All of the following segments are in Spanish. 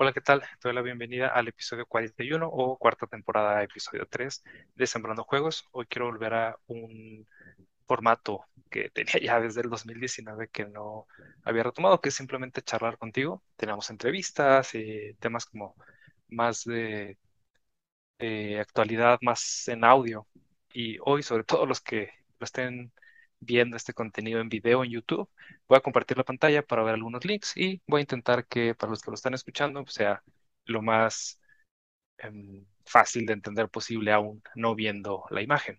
Hola, ¿qué tal? Te doy la bienvenida al episodio 41 o cuarta temporada, episodio 3 de Sembrando Juegos. Hoy quiero volver a un formato que tenía ya desde el 2019 que no había retomado, que es simplemente charlar contigo. Tenemos entrevistas y temas como más de, de actualidad, más en audio. Y hoy, sobre todo los que lo estén viendo este contenido en video en YouTube. Voy a compartir la pantalla para ver algunos links y voy a intentar que para los que lo están escuchando pues, sea lo más em, fácil de entender posible aún no viendo la imagen.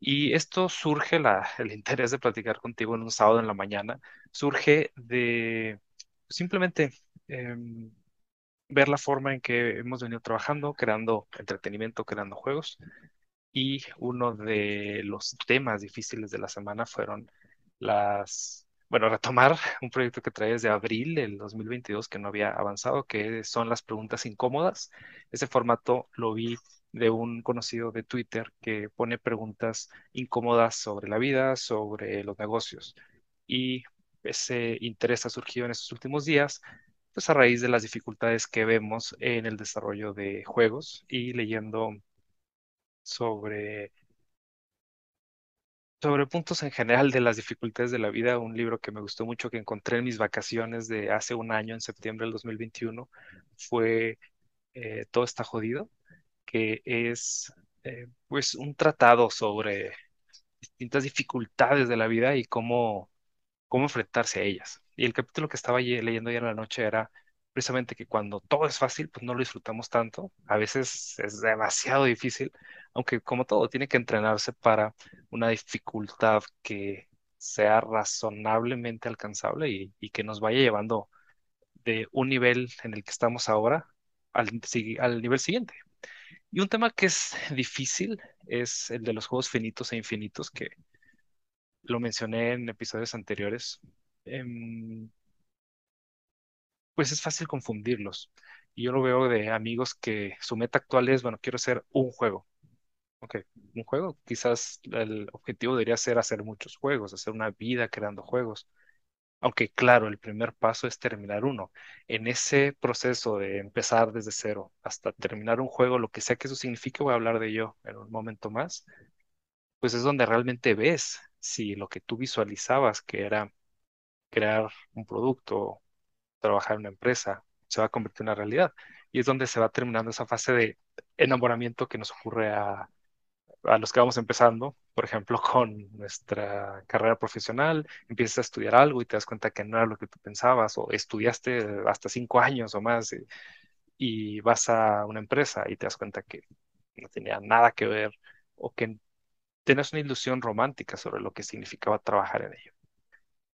Y esto surge, el interés de platicar contigo en un sábado en la mañana, surge de simplemente em, ver la forma en que hemos venido trabajando, creando entretenimiento, creando juegos y uno de los temas difíciles de la semana fueron las, bueno, retomar un proyecto que trae desde abril del 2022 que no había avanzado, que son las preguntas incómodas. Ese formato lo vi de un conocido de Twitter que pone preguntas incómodas sobre la vida, sobre los negocios. Y ese interés ha surgido en estos últimos días, pues a raíz de las dificultades que vemos en el desarrollo de juegos y leyendo sobre, sobre puntos en general de las dificultades de la vida, un libro que me gustó mucho que encontré en mis vacaciones de hace un año, en septiembre del 2021, fue eh, Todo está jodido, que es eh, pues un tratado sobre distintas dificultades de la vida y cómo, cómo enfrentarse a ellas. Y el capítulo que estaba leyendo ayer en la noche era precisamente que cuando todo es fácil, pues no lo disfrutamos tanto. A veces es demasiado difícil, aunque como todo, tiene que entrenarse para una dificultad que sea razonablemente alcanzable y, que nos vaya llevando de un nivel en el que estamos ahora al, al nivel siguiente. Y un tema que es difícil es el de los juegos finitos e infinitos, que lo mencioné en episodios anteriores. Em, pues es fácil confundirlos. Y yo lo veo de amigos que su meta actual es, bueno, quiero hacer un juego. Ok, un juego. Quizás el objetivo debería ser hacer muchos juegos, hacer una vida creando juegos. Aunque claro, el primer paso es terminar uno. En ese proceso de empezar desde cero hasta terminar un juego, lo que sea que eso signifique, voy a hablar de ello en un momento más, pues es donde realmente ves si lo que tú visualizabas, que era crear un producto, trabajar en una empresa, se va a convertir en una realidad. Y es donde se va terminando esa fase de enamoramiento que nos ocurre a, a los que vamos empezando, por ejemplo, con nuestra carrera profesional, empiezas a estudiar algo y te das cuenta que no era lo que tú pensabas, o estudiaste hasta cinco años o más y, y vas a una empresa y te das cuenta que no tenía nada que ver o que tienes una ilusión romántica sobre lo que significaba trabajar en ello.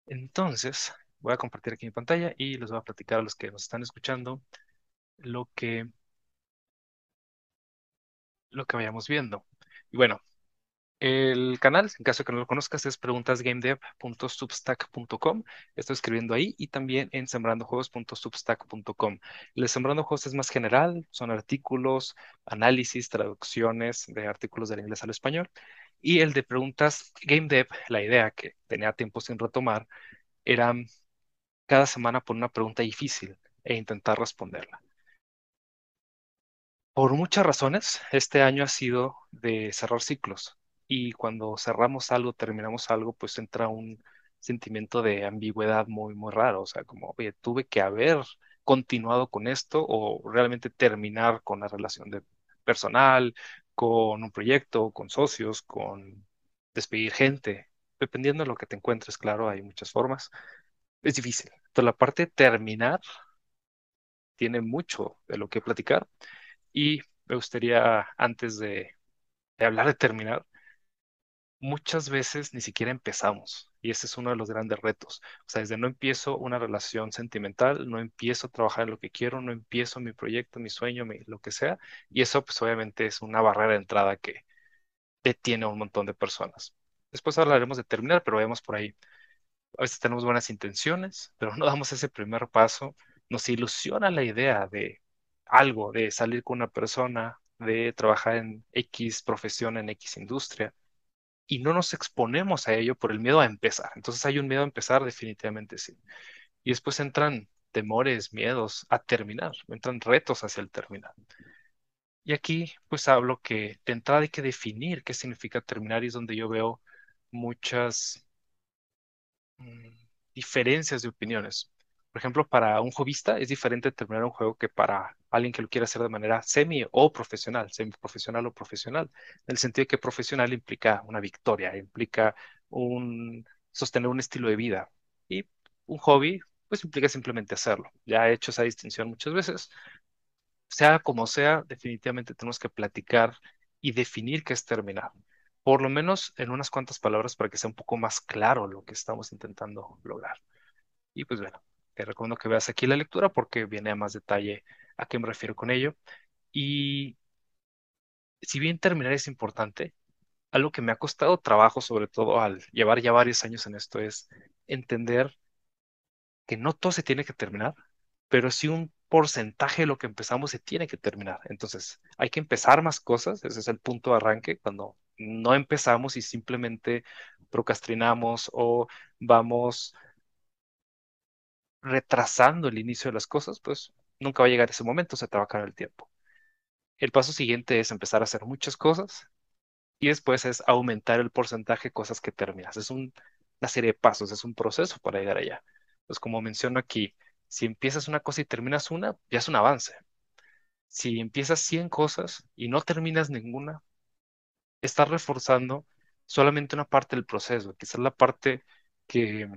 Entonces, voy a compartir aquí mi pantalla y les voy a platicar a los que nos están escuchando lo que, lo que vayamos viendo. Y bueno, el canal, en caso de que no lo conozcas, es preguntasgamedev.substack.com. Estoy escribiendo ahí y también en sembrandojuegos.substack.com. El de Sembrando Juegos es más general, son artículos, análisis, traducciones de artículos del inglés al español. Y el de preguntas GameDev, la idea que tenía tiempo sin retomar, era cada semana poner una pregunta difícil e intentar responderla. Por muchas razones, este año ha sido de cerrar ciclos y cuando cerramos algo, terminamos algo, pues entra un sentimiento de ambigüedad muy, muy raro, o sea, como, oye, tuve que haber continuado con esto o realmente terminar con la relación de personal, con un proyecto, con socios, con despedir gente, dependiendo de lo que te encuentres, claro, hay muchas formas es difícil. Entonces, la parte terminar tiene mucho de lo que platicar y me gustaría, antes de, hablar de terminar, muchas veces ni siquiera empezamos y ese es uno de los grandes retos. O sea, desde no empiezo una relación sentimental, no empiezo a trabajar en lo que quiero, no empiezo mi proyecto, mi sueño, lo que sea, y eso pues obviamente es una barrera de entrada que detiene a un montón de personas. Después hablaremos de terminar, pero vayamos por ahí a veces tenemos buenas intenciones, pero no damos ese primer paso. Nos ilusiona la idea de algo, de salir con una persona, de trabajar en X profesión, en X industria, y no nos exponemos a ello por el miedo a empezar. Entonces hay un miedo a empezar, definitivamente sí. Y después entran temores, miedos a terminar, entran retos hacia el terminar. Y aquí pues hablo que de entrada hay que definir qué significa terminar y es donde yo veo muchas mm, diferencias de opiniones. Por ejemplo, para un hobbyista es diferente terminar un juego que para alguien que lo quiera hacer de manera semi o profesional, semi profesional o profesional, en el sentido que profesional implica una victoria, implica un sostener un estilo de vida y un hobby pues implica simplemente hacerlo. Ya he hecho esa distinción muchas veces. Sea como sea, definitivamente tenemos que platicar y definir qué es terminar. Por lo menos en unas cuantas palabras para que sea un poco más claro lo que estamos intentando lograr. Y pues bueno, te recomiendo que veas aquí la lectura porque viene a más detalle a qué me refiero con ello. Y si bien terminar es importante, algo que me ha costado trabajo, sobre todo al llevar ya varios años en esto, es entender que no todo se tiene que terminar, pero sí un porcentaje de lo que empezamos se tiene que terminar. Entonces, hay que empezar más cosas, ese es el punto de arranque, cuando no empezamos y simplemente procrastinamos o vamos retrasando el inicio de las cosas, pues nunca va a llegar ese momento, se te va a acabar el tiempo. El paso siguiente es empezar a hacer muchas cosas y después es aumentar el porcentaje de cosas que terminas. Es una serie de pasos, es un proceso para llegar allá. Pues como menciono aquí, si empiezas una cosa y terminas una, ya es un avance. Si empiezas 100 cosas y no terminas ninguna, estás reforzando solamente una parte del proceso, quizás la parte que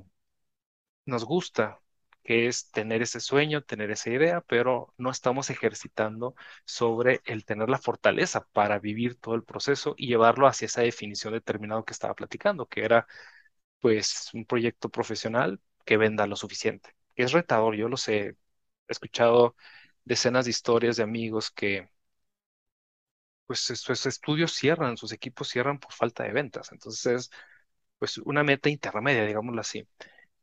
nos gusta, que es tener ese sueño, tener esa idea, pero no estamos ejercitando sobre el tener la fortaleza para vivir todo el proceso y llevarlo hacia esa definición determinada que estaba platicando, que era pues un proyecto profesional que venda lo suficiente. Es retador, yo lo sé. He escuchado decenas de historias de amigos que pues sus estudios cierran, sus equipos cierran por falta de ventas. Entonces, pues una meta intermedia, digámoslo así.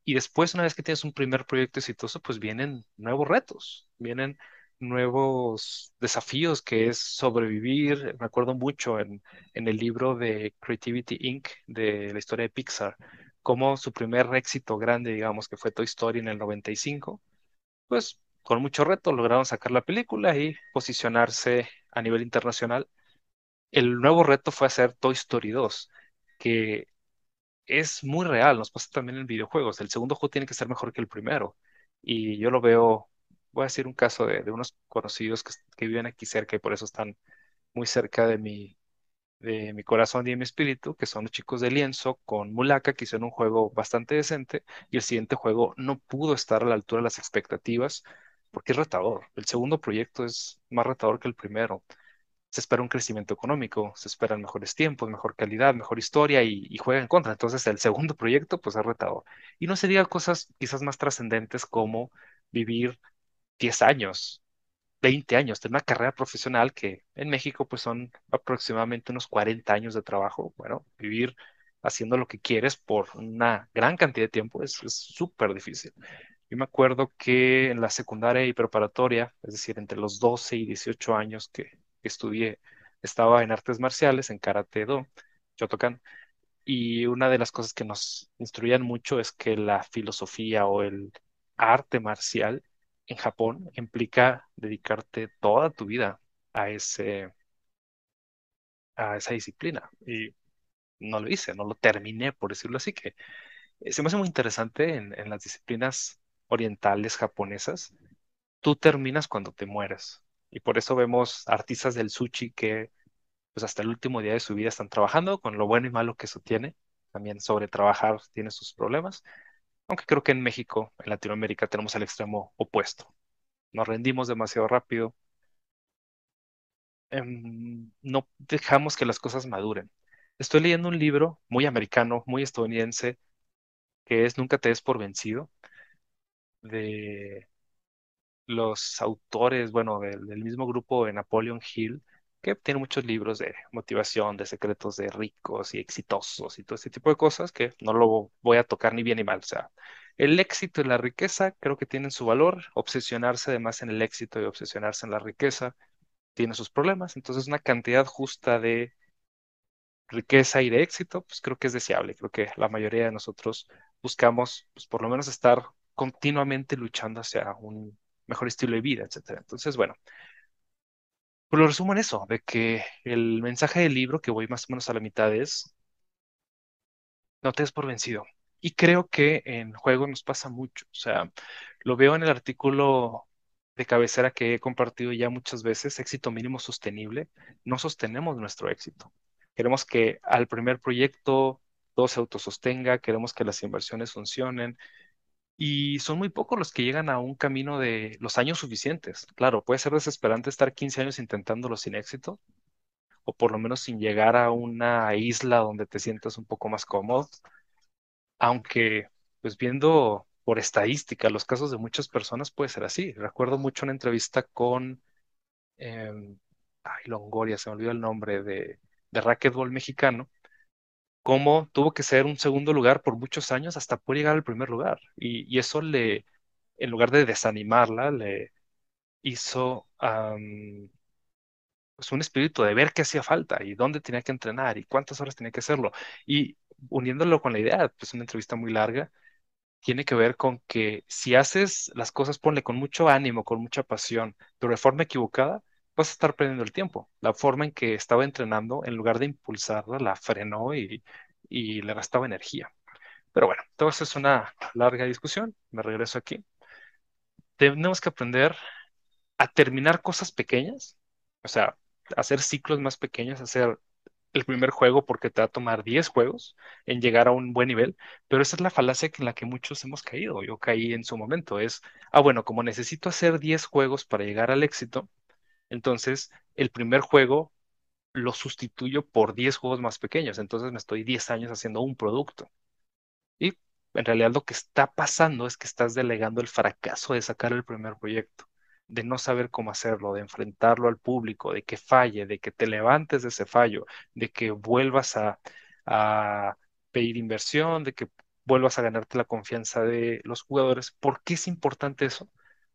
Y después, una vez que tienes un primer proyecto exitoso, pues vienen nuevos retos, vienen nuevos desafíos que es sobrevivir. Me acuerdo mucho en, en el libro de Creativity Inc. de la historia de Pixar, como su primer éxito grande, digamos, que fue Toy Story en el 95, pues con mucho reto lograron sacar la película y posicionarse a nivel internacional. El nuevo reto fue hacer Toy Story 2, que es muy real, nos pasa también en videojuegos. El segundo juego tiene que ser mejor que el primero. Y yo lo veo, voy a decir un caso de, unos conocidos que, viven aquí cerca y por eso están muy cerca de mi, de mi corazón y de mi espíritu, que son los chicos de Lienzo con Mulaka, que hicieron un juego bastante decente, y el siguiente juego no pudo estar a la altura de las expectativas, porque es retador. El segundo proyecto es más retador que el primero. Se espera un crecimiento económico, se esperan mejores tiempos, mejor calidad, mejor historia y, juega en contra. Entonces el segundo proyecto pues es retador. Y no sería cosas quizás más trascendentes como vivir 10 años 20 años, tener una carrera profesional que en México pues son aproximadamente unos 40 años de trabajo. Bueno, vivir haciendo lo que quieres por una gran cantidad de tiempo es súper difícil. Yo me acuerdo que en la secundaria y preparatoria, es decir, entre los 12 y 18 años que, estudié, estaba en artes marciales, en karate do, Shotokan, y una de las cosas que nos instruían mucho es que la filosofía o el arte marcial en Japón implica dedicarte toda tu vida a ese, a esa disciplina. Y no lo hice, no lo terminé, por decirlo así, que se me hace muy interesante en, en las disciplinas orientales japonesas. Tú terminas cuando te mueres. Y por eso vemos artistas del sushi que pues hasta el último día de su vida están trabajando con lo bueno y malo que eso tiene. También sobre trabajar tiene sus problemas. Aunque creo que en México, en Latinoamérica, tenemos el extremo opuesto. Nos rendimos demasiado rápido. Em, no dejamos que las cosas maduren. Estoy leyendo un libro muy americano, muy estadounidense, que es Nunca te des por vencido, de los autores, bueno, del, mismo grupo de Napoleon Hill, que tiene muchos libros de motivación, de secretos de ricos y exitosos y todo ese tipo de cosas que no lo voy a tocar ni bien ni mal. O sea, el éxito y la riqueza creo que tienen su valor. Obsesionarse además en el éxito y obsesionarse en la riqueza tiene sus problemas. Entonces, una cantidad justa de riqueza y de éxito, pues creo que es deseable. Creo que la mayoría de nosotros buscamos, pues por lo menos estar continuamente luchando hacia un mejor estilo de vida, etcétera. Entonces, bueno, pues lo resumo en eso, de que el mensaje del libro, que voy más o menos a la mitad, es no te des por vencido. Y creo que en juego nos pasa mucho. O sea, lo veo en el artículo de cabecera que he compartido ya muchas veces, éxito mínimo sostenible. No sostenemos nuestro éxito. Queremos que al primer proyecto todo se autosostenga, queremos que las inversiones funcionen. Y son muy pocos los que llegan a un camino de los años suficientes. Claro, puede ser desesperante estar 15 años intentándolo sin éxito, o por lo menos sin llegar a una isla donde te sientas un poco más cómodo, aunque pues viendo por estadística los casos de muchas personas puede ser así. Recuerdo mucho una entrevista con, eh, ay, Longoria, se me olvidó el nombre, de, de racquetball mexicano, cómo tuvo que ser un segundo lugar por muchos años hasta poder llegar al primer lugar. Y, y eso le, en lugar de desanimarla, le hizo pues un espíritu de ver qué hacía falta y dónde tenía que entrenar y cuántas horas tenía que hacerlo. Y uniéndolo con la idea, pues una entrevista muy larga, tiene que ver con que si haces las cosas, ponle con mucho ánimo, con mucha pasión, pero de forma equivocada, vas a estar perdiendo el tiempo. La forma en que estaba entrenando, en lugar de impulsarla, la frenó y, le gastaba energía. Pero bueno, todo eso es una larga discusión. Me regreso aquí. Tenemos que aprender a terminar cosas pequeñas, o sea, hacer ciclos más pequeños, hacer el primer juego porque te va a tomar 10 juegos en llegar a un buen nivel, pero esa es la falacia en la que muchos hemos caído. Yo caí en su momento. Es, ah, bueno, como necesito hacer 10 juegos para llegar al éxito, entonces el primer juego lo sustituyo por 10 juegos más pequeños. Entonces me estoy 10 años haciendo un producto. Y en realidad lo que está pasando es que estás delegando el fracaso de sacar el primer proyecto de no saber cómo hacerlo, de enfrentarlo al público, de que falle, de que te levantes de ese fallo, de que vuelvas a, pedir inversión, de que vuelvas a ganarte la confianza de los jugadores. ¿Por qué es importante eso?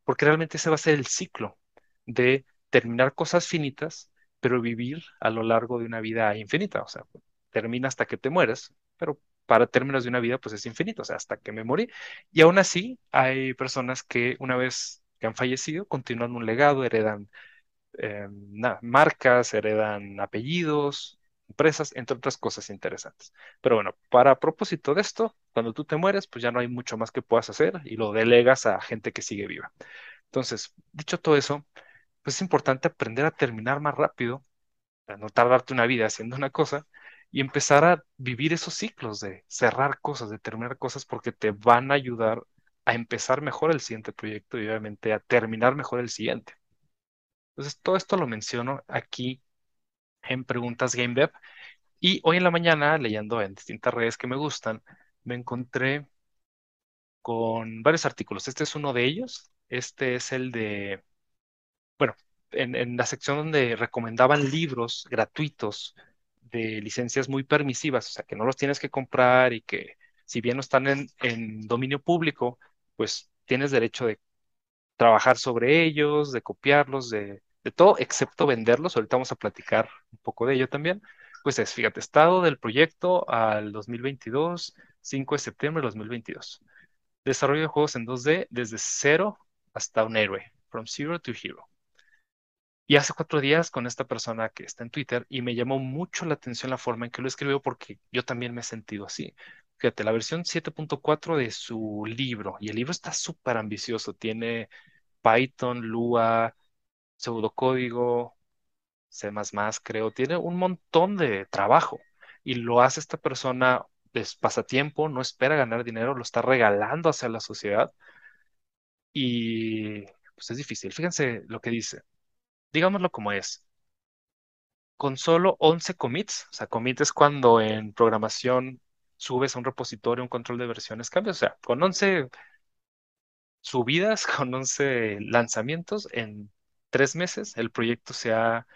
Porque realmente ese va a ser el ciclo de terminar cosas finitas, pero vivir a lo largo de una vida infinita. O sea, termina hasta que te mueres, pero para términos de una vida, pues es infinito, o sea, hasta que me morí. Y aún así, hay personas que una vez que han fallecido continúan un legado, heredan eh, marcas, heredan apellidos, empresas, entre otras cosas interesantes. Pero bueno, para propósito de esto, cuando tú te mueres, pues ya no hay mucho más que puedas hacer y lo delegas a gente que sigue viva. Entonces, dicho todo eso, pues es importante aprender a terminar más rápido, a no tardarte una vida haciendo una cosa y empezar a vivir esos ciclos de cerrar cosas, de terminar cosas porque te van a ayudar a empezar mejor el siguiente proyecto y obviamente a terminar mejor el siguiente. Entonces, todo esto lo menciono aquí en Preguntas GameDev. Y hoy en la mañana, leyendo en distintas redes que me gustan, me encontré con varios artículos. Este es uno de ellos. Este es el de, bueno, en, la sección donde recomendaban libros gratuitos de licencias muy permisivas, o sea, que no los tienes que comprar y que si bien no están en, en dominio público, pues tienes derecho de trabajar sobre ellos, de copiarlos, de, todo, excepto venderlos. Ahorita vamos a platicar un poco de ello también. Pues es, fíjate, estado del proyecto al 2022, 5 de septiembre de 2022. Desarrollo de juegos en 2D desde cero hasta un héroe, from zero to hero. Y hace cuatro días con esta persona que está en Twitter y me llamó mucho la atención la forma en que lo escribió porque yo también me he sentido así. Fíjate, la versión 7.4 de su libro, y el libro está súper ambicioso, tiene Python, Lua, pseudocódigo, C++, creo, tiene un montón de trabajo y lo hace esta persona de pasatiempo, no espera ganar dinero, lo está regalando hacia la sociedad y pues es difícil. Fíjense lo que dice, digámoslo como es. Con solo 11 commits, o sea, commit es cuando en programación subes a un repositorio un control de versiones, cambios. O sea, con 11 subidas, con 11 lanzamientos, en tres meses el proyecto se ha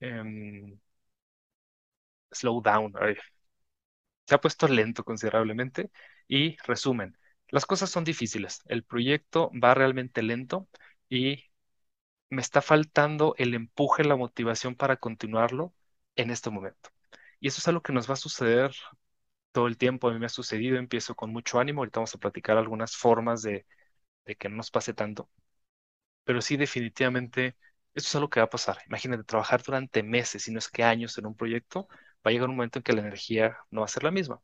em, slow down, se ha puesto lento considerablemente. Y resumen, las cosas son difíciles, el proyecto va realmente lento y me está faltando el empuje, la motivación para continuarlo en este momento. Y eso es algo que nos va a suceder todo el tiempo, a mí me ha sucedido, empiezo con mucho ánimo, ahorita vamos a platicar algunas formas de, que no nos pase tanto, pero sí definitivamente esto es algo que va a pasar. Imagínate trabajar durante meses, si no es que años en un proyecto, va a llegar un momento en que la energía no va a ser la misma.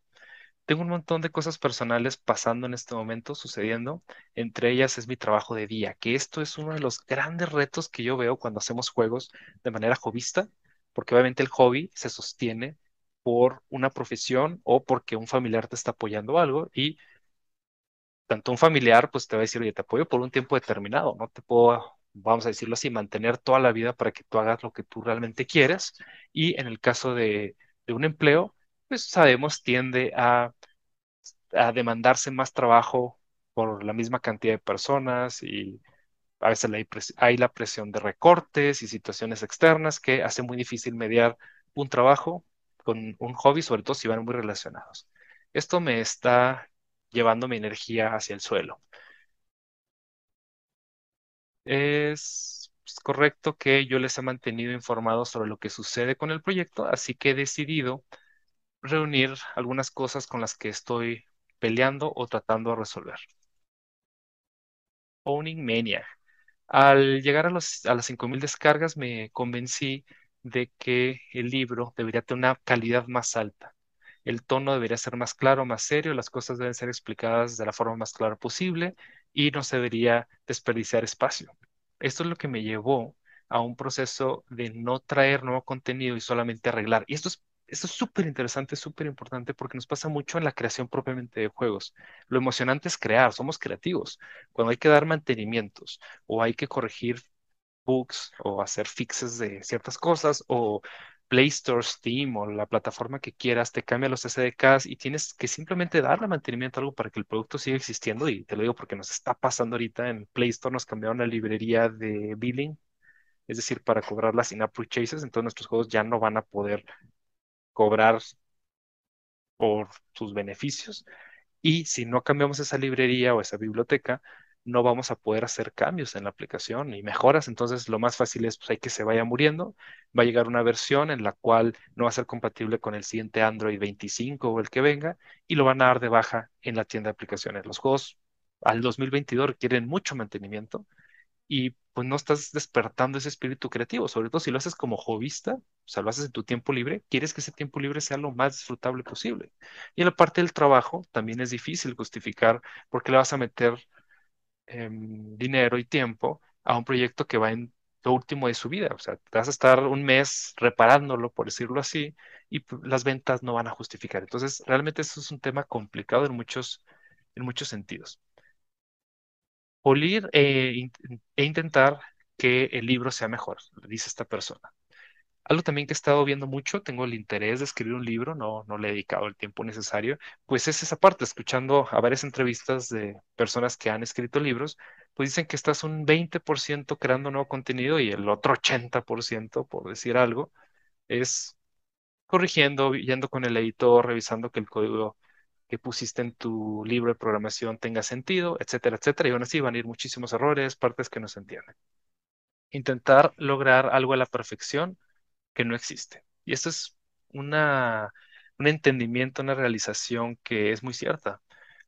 Tengo un montón de cosas personales pasando en este momento, sucediendo. Entre ellas es mi trabajo de día, que esto es uno de los grandes retos que yo veo cuando hacemos juegos de manera hobbyista, porque obviamente el hobby se sostiene por una profesión o porque un familiar te está apoyando algo y tanto un familiar pues te va a decir, oye, te apoyo por un tiempo determinado, no te puedo, vamos a decirlo así, mantener toda la vida para que tú hagas lo que tú realmente quieres. Y en el caso de, de un empleo, pues sabemos, tiende a, a demandarse más trabajo por la misma cantidad de personas y a veces hay, la presión de recortes y situaciones externas que hace muy difícil mediar un trabajo con un hobby, sobre todo si van muy relacionados. Esto me está llevando mi energía hacia el suelo. Es correcto que yo les he mantenido informados sobre lo que sucede con el proyecto, así que he decidido reunir algunas cosas con las que estoy peleando o tratando de resolver. Owning Mania. Al llegar a, los, a las 5.000 descargas me convencí de que el libro debería tener una calidad más alta. El tono debería ser más claro, más serio, las cosas deben ser explicadas de la forma más clara posible y no se debería desperdiciar espacio. Esto es lo que me llevó a un proceso de no traer nuevo contenido y solamente arreglar. Y esto es esto es súper interesante, súper importante porque nos pasa mucho en la creación propiamente de juegos. Lo emocionante es crear, somos creativos. Cuando hay que dar mantenimientos o hay que corregir bugs o hacer fixes de ciertas cosas o Play Store, Steam o la plataforma que quieras te cambia los SDKs y tienes que simplemente darle mantenimiento a algo para que el producto siga existiendo. Y te lo digo porque nos está pasando ahorita en Play Store, nos cambiaron la librería de billing, es decir, para cobrar las in-app purchases, entonces nuestros juegos ya no van a poder cobrar por sus beneficios. Y si no cambiamos esa librería o esa biblioteca, no vamos a poder hacer cambios en la aplicación y mejoras. Entonces, lo más fácil es pues, hay que se vaya muriendo. Va a llegar una versión en la cual no va a ser compatible con el siguiente Android 25 o el que venga y lo van a dar de baja en la tienda de aplicaciones. Los juegos al 2022 requieren mucho mantenimiento y pues no estás despertando ese espíritu creativo, sobre todo si lo haces como hobbyista, o sea, lo haces en tu tiempo libre, quieres que ese tiempo libre sea lo más disfrutable posible. Y en la parte del trabajo también es difícil justificar por qué le vas a meter em, dinero y tiempo a un proyecto que va en lo último de su vida, o sea, vas a estar un mes reparándolo, por decirlo así, y pues, las ventas no van a justificar. Entonces, realmente eso es un tema complicado en muchos, en muchos sentidos pulir e, e intentar que el libro sea mejor, dice esta persona. Algo también que he estado viendo mucho, tengo el interés de escribir un libro, no, no le he dedicado el tiempo necesario, pues es esa parte, escuchando a varias entrevistas de personas que han escrito libros, pues dicen que estás un 20% creando nuevo contenido y el otro 80%, por decir algo, es corrigiendo, yendo con el editor, revisando que el código que pusiste en tu libro de programación tenga sentido, etcétera, etcétera. Y aún así van a ir muchísimos errores, partes que no se entienden. Intentar lograr algo a la perfección que no existe. Y esto es un entendimiento, una realización que es muy cierta.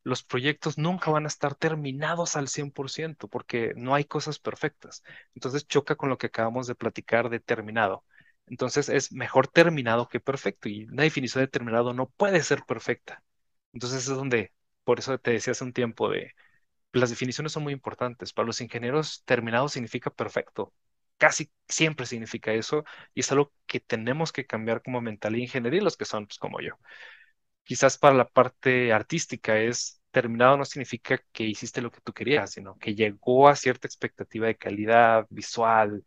Los proyectos nunca van a estar terminados al 100% porque no hay cosas perfectas. Entonces choca con lo que acabamos de platicar de terminado. Entonces es mejor terminado que perfecto y una definición de terminado no puede ser perfecta. Entonces es donde, por eso te decía hace un tiempo de, las definiciones son muy importantes. Para los ingenieros, terminado significa perfecto. Casi siempre significa eso y es algo que tenemos que cambiar como mentalidad ingeniería los que son pues, como yo. Quizás para la parte artística es terminado no significa que hiciste lo que tú querías, sino que llegó a cierta expectativa de calidad visual,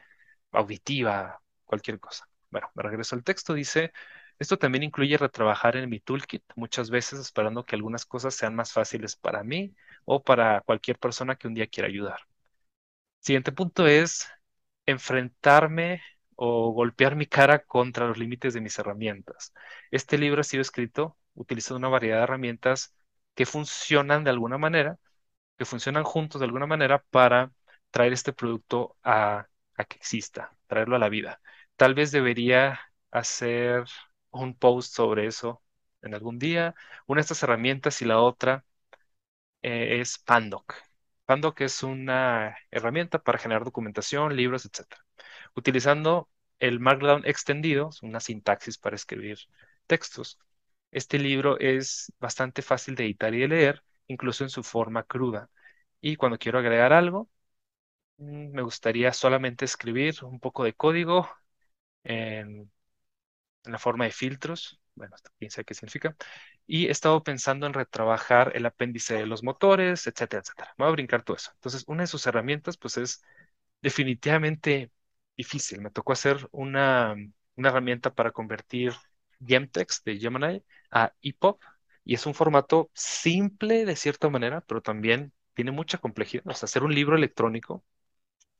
auditiva, cualquier cosa. Bueno, me regreso al texto. Dice, esto también incluye retrabajar en mi toolkit, muchas veces esperando que algunas cosas sean más fáciles para mí o para cualquier persona que un día quiera ayudar. Siguiente punto es enfrentarme o golpear mi cara contra los límites de mis herramientas. Este libro ha sido escrito utilizando una variedad de herramientas que funcionan de alguna manera, que funcionan juntos de alguna manera para traer este producto a, a que exista, traerlo a la vida. Tal vez debería hacer un post sobre eso en algún día. Una de estas herramientas y la otra eh, es Pandoc. Pandoc es una herramienta para generar documentación, libros, etc. Utilizando el Markdown extendido, una sintaxis para escribir textos. Este libro es bastante fácil de editar y de leer, incluso en su forma cruda. Y cuando quiero agregar algo, mm, me gustaría solamente escribir un poco de código en la forma de filtros. Bueno, quién qué significa. Y he estado pensando en retrabajar el apéndice de los motores, etcétera, etcétera. Voy a brincar todo eso. Entonces, una de sus herramientas, pues es definitivamente difícil. Me tocó hacer una, una herramienta para convertir Gemtext de Gemini a EPUB y es un formato simple de cierta manera, pero también tiene mucha complejidad. O sea, hacer un libro electrónico,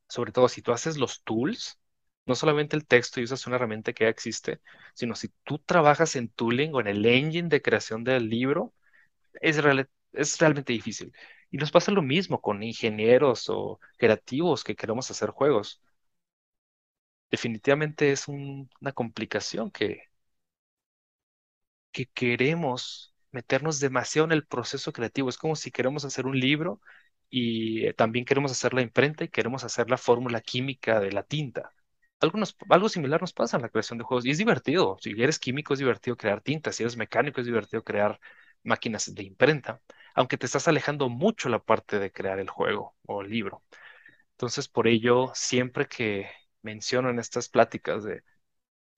sobre todo si tú haces los tools, no solamente el texto y usas una herramienta que ya existe, sino si tú trabajas en tooling o en el engine de creación del libro, es, es realmente difícil. Y nos pasa lo mismo con ingenieros o creativos que queremos hacer juegos. Definitivamente es una complicación que, que queremos meternos demasiado en el proceso creativo. Es como si queremos hacer un libro y eh, también queremos hacer la imprenta y queremos hacer la fórmula química de la tinta. Algunos, algo similar nos pasa en la creación de juegos y es divertido. Si eres químico es divertido crear tinta, si eres mecánico es divertido crear máquinas de imprenta, aunque te estás alejando mucho la parte de crear el juego o el libro. Entonces, por ello, siempre que menciono en estas pláticas de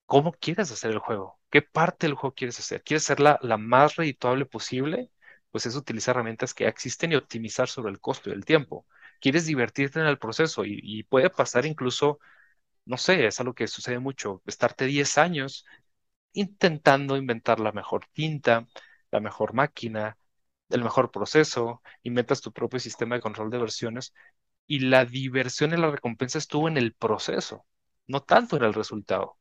cómo quieres hacer el juego, qué parte del juego quieres hacer. ¿Quieres hacerla la más redituable posible? Pues es utilizar herramientas que existen y optimizar sobre el costo y el tiempo. ¿Quieres divertirte en el proceso? Y puede pasar incluso, no sé, es algo que sucede mucho, estarte 10 años intentando inventar la mejor tinta, la mejor máquina, el mejor proceso, inventas tu propio sistema de control de versiones y la diversión y la recompensa estuvo en el proceso, no tanto en el resultado.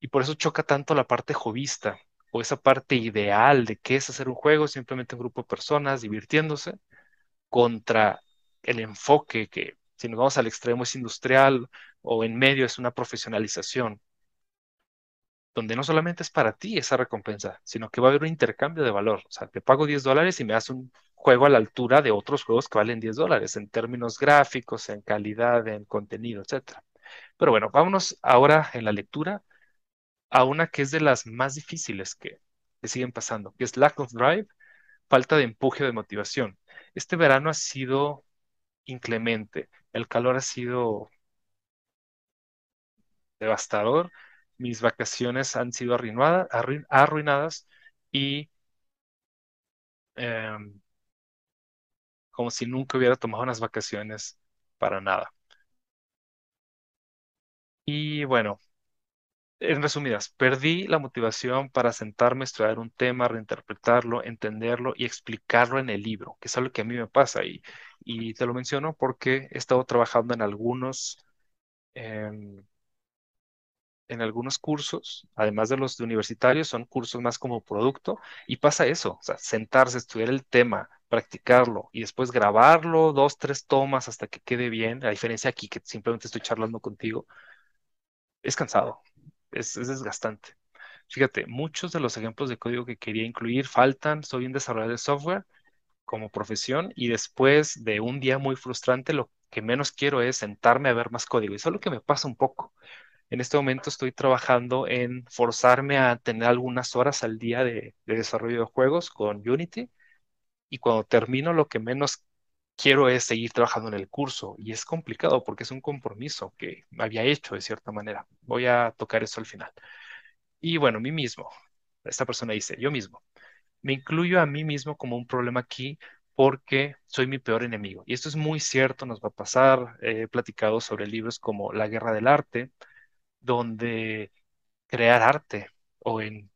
Y por eso choca tanto la parte jovista o esa parte ideal de qué es hacer un juego, simplemente un grupo de personas divirtiéndose, contra el enfoque que, si nos vamos al extremo, es industrial o en medio es una profesionalización, donde no solamente es para ti esa recompensa, sino que va a haber un intercambio de valor. O sea, te pago 10 dólares y me das un juego a la altura de otros juegos que valen 10 dólares en términos gráficos, en calidad, en contenido, etc. Pero bueno, vámonos ahora en la lectura a una que es de las más difíciles que, siguen pasando, que es lack of drive, falta de empuje de motivación. Este verano ha sido inclemente, el calor ha sido devastador, mis vacaciones han sido arruinadas, y em, como si nunca hubiera tomado unas vacaciones para nada. Y bueno, en resumidas, perdí la motivación para sentarme, estudiar un tema, reinterpretarlo, entenderlo y explicarlo en el libro, que es algo que a mí me pasa y, y te lo menciono porque he estado trabajando en algunos, em, en algunos cursos, además de los universitarios, son cursos más como producto y pasa eso, o sea, sentarse, estudiar el tema, practicarlo y después grabarlo, dos, tres tomas hasta que quede bien, a diferencia aquí que simplemente estoy charlando contigo, es cansado es, desgastante. Fíjate, muchos de los ejemplos de código que quería incluir faltan. Soy un desarrollador de software como profesión y después de un día muy frustrante, lo que menos quiero es sentarme a ver más código. Y eso es lo que me pasa un poco. En este momento estoy trabajando en forzarme a tener algunas horas al día de, de desarrollo de juegos con Unity. Y cuando termino, lo que menos quiero es seguir trabajando en el curso y es complicado porque es un compromiso que había hecho de cierta manera. Voy a tocar eso al final. Y bueno, mí mismo. Esta persona dice, yo mismo. Me incluyo a mí mismo como un problema aquí porque soy mi peor enemigo. Y esto es muy cierto, nos va a pasar. He platicado sobre libros como La Guerra del Arte, donde crear arte o en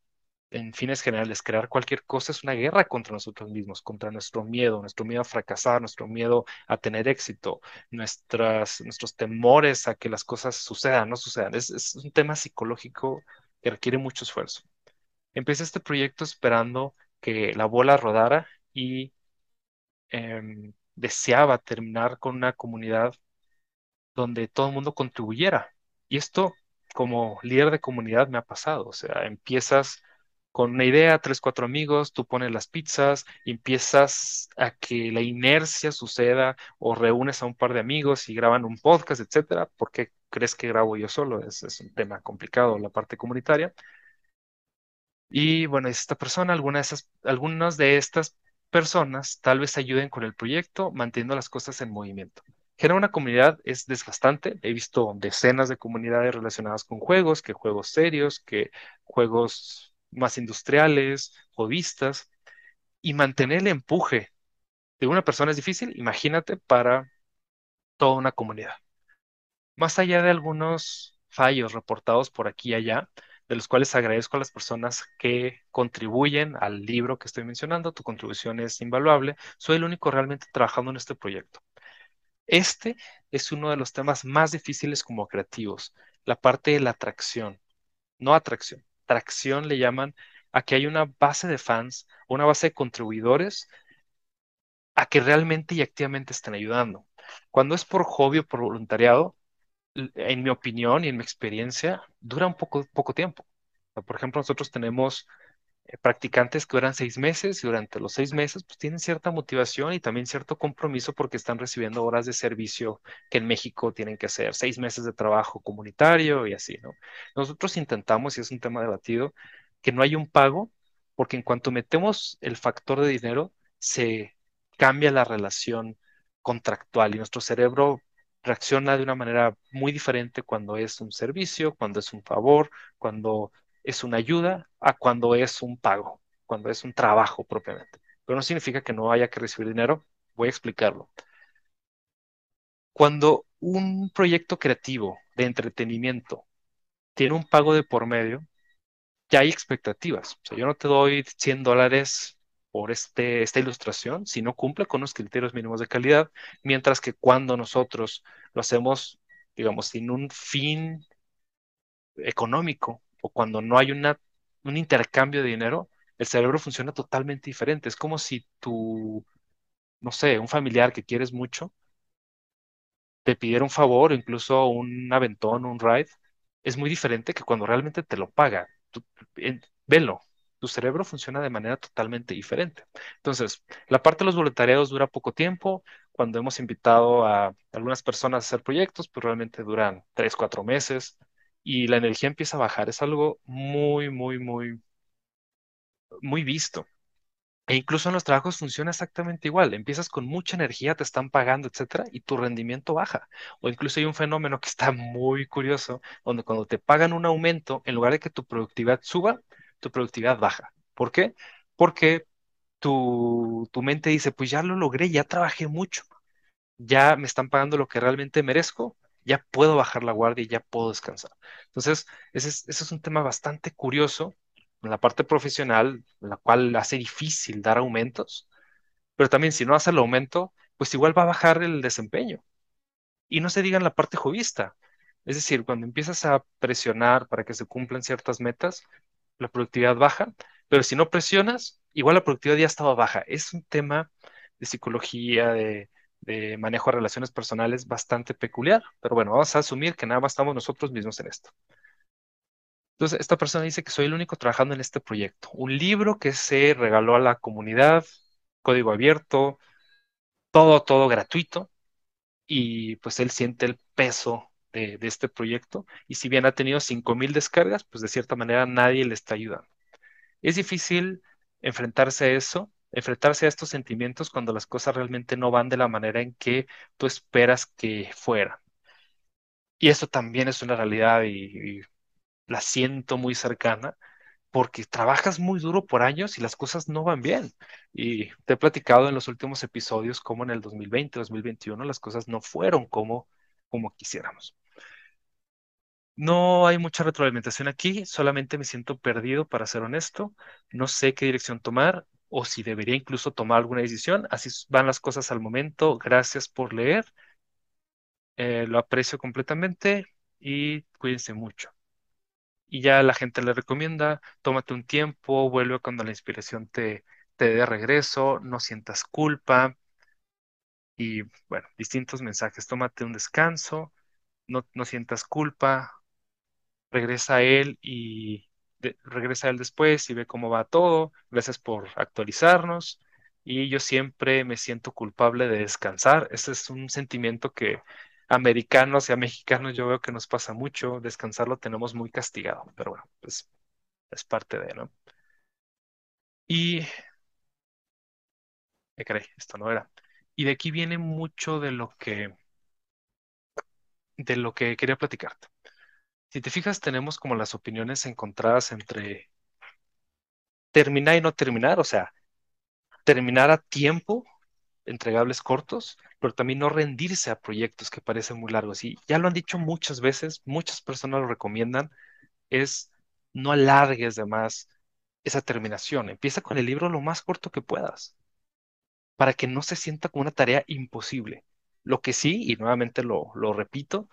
en fines generales, crear cualquier cosa es una guerra contra nosotros mismos, contra nuestro miedo, nuestro miedo a fracasar, nuestro miedo a tener éxito, nuestras, nuestros temores a que las cosas sucedan, no sucedan. Es, un tema psicológico que requiere mucho esfuerzo. Empecé este proyecto esperando que la bola rodara y em, deseaba terminar con una comunidad donde todo el mundo contribuyera. Y esto, como líder de comunidad, me ha pasado. O sea, empiezas con una idea, tres, cuatro amigos, tú pones las pizzas, empiezas a que la inercia suceda o reúnes a un par de amigos y graban un podcast, etcétera. ¿Por qué crees que grabo yo solo? Es, un tema complicado, la parte comunitaria. Y bueno, esta persona, algunas de algunas de estas personas tal vez ayuden con el proyecto, manteniendo las cosas en movimiento. Generar una comunidad es desgastante. He visto decenas de comunidades relacionadas con juegos, que juegos serios, que juegos más industriales, hobbyistas, y mantener el empuje de una persona es difícil, imagínate para toda una comunidad. Más allá de algunos fallos reportados por aquí y allá, de los cuales agradezco a las personas que contribuyen al libro que estoy mencionando. Tu contribución es invaluable. Soy el único realmente trabajando en este proyecto. Este es uno de los temas más difíciles como creativos, la parte de la atracción, no atracción, tracción le llaman a que hay una base de fans, una base de contribuidores a que realmente y activamente estén ayudando. Cuando es por hobby o por voluntariado, en mi opinión y en mi experiencia, dura un poco, poco tiempo. Por ejemplo, nosotros tenemos practicantes que duran seis meses y durante los seis meses pues tienen cierta motivación y también cierto compromiso porque están recibiendo horas de servicio que en México tienen que hacer, seis meses de trabajo comunitario y así, ¿no? Nosotros intentamos, y es un tema debatido, que no haya un pago porque en cuanto metemos el factor de dinero, se cambia la relación contractual y nuestro cerebro reacciona de una manera muy diferente cuando es un servicio, cuando es un favor, cuando es una ayuda, a cuando es un pago, cuando es un trabajo propiamente. Pero no significa que no haya que recibir dinero. Voy a explicarlo. Cuando un proyecto creativo de entretenimiento tiene un pago de por medio, ya hay expectativas. O sea, yo no te doy 100 dólares por este, esta ilustración si no cumple con los criterios mínimos de calidad, mientras que cuando nosotros lo hacemos, digamos, sin un fin económico o cuando no hay una, un intercambio de dinero, el cerebro funciona totalmente diferente. Es como si tu, no sé, un familiar que quieres mucho, te pidiera un favor o incluso un aventón, un ride, es muy diferente que cuando realmente te lo paga. Tú, velo, tu cerebro funciona de manera totalmente diferente. Entonces, la parte de los voluntariados dura poco tiempo. Cuando hemos invitado a algunas personas a hacer proyectos, pues realmente duran tres, cuatro meses y la energía empieza a bajar. Es algo muy, muy, muy, muy visto. E incluso en los trabajos funciona exactamente igual. Empiezas con mucha energía, te están pagando, etcétera, y tu rendimiento baja. O incluso hay un fenómeno que está muy curioso, donde cuando te pagan un aumento, en lugar de que tu productividad suba, tu productividad baja. ¿Por qué? Porque tu, tu mente dice, pues ya lo logré, ya trabajé mucho, ya me están pagando lo que realmente merezco, ya puedo bajar la guardia y ya puedo descansar. Entonces, ese es, ese es un tema bastante curioso en la parte profesional, la cual hace difícil dar aumentos, pero también si no hace el aumento, pues igual va a bajar el desempeño. Y no se diga en la parte jovista. Es decir, cuando empiezas a presionar para que se cumplan ciertas metas, la productividad baja, pero si no presionas, igual la productividad ya estaba baja. Es un tema de psicología, de, de manejo de relaciones personales bastante peculiar, pero bueno, vamos a asumir que nada más estamos nosotros mismos en esto. Entonces, esta persona dice que soy el único trabajando en este proyecto. Un libro que se regaló a la comunidad, código abierto, todo, todo gratuito. Y pues él siente el peso de, este proyecto. Y si bien ha tenido 5.000 descargas, pues de cierta manera nadie le está ayudando. Es difícil enfrentarse a eso, enfrentarse a estos sentimientos cuando las cosas realmente no van de la manera en que tú esperas que fueran. Y eso también es una realidad y, y la siento muy cercana porque trabajas muy duro por años y las cosas no van bien. Y te he platicado en los últimos episodios cómo en el 2020, 2021 las cosas no fueron como, como quisiéramos. No hay mucha retroalimentación aquí, solamente me siento perdido, para ser honesto. No sé qué dirección tomar o si debería incluso tomar alguna decisión. Así van las cosas al momento. Gracias por leer. Eh, lo aprecio completamente y cuídense mucho. Y ya la gente le recomienda, tómate un tiempo, vuelve cuando la inspiración te, te dé regreso, no sientas culpa. Y bueno, distintos mensajes. Tómate un descanso, no, no sientas culpa, regresa a él y regresa él después y ve cómo va todo. Gracias por actualizarnos. Y yo siempre me siento culpable de descansar. Ese es un sentimiento que americanos y a mexicanos yo veo que nos pasa mucho. Descansar lo tenemos muy castigado. Pero bueno, pues es parte de, ¿no? Y... Me creí, esto no era. Y de aquí viene mucho de lo que de lo que quería platicarte. Si te fijas, tenemos como las opiniones encontradas entre terminar y no terminar, o sea, terminar a tiempo, entregables cortos, pero también no rendirse a proyectos que parecen muy largos. Y ya lo han dicho muchas veces, muchas personas lo recomiendan, es no alargues de más esa terminación. Empieza con el libro lo más corto que puedas, para que no se sienta como una tarea imposible. Lo que sí, y nuevamente lo, lo repito,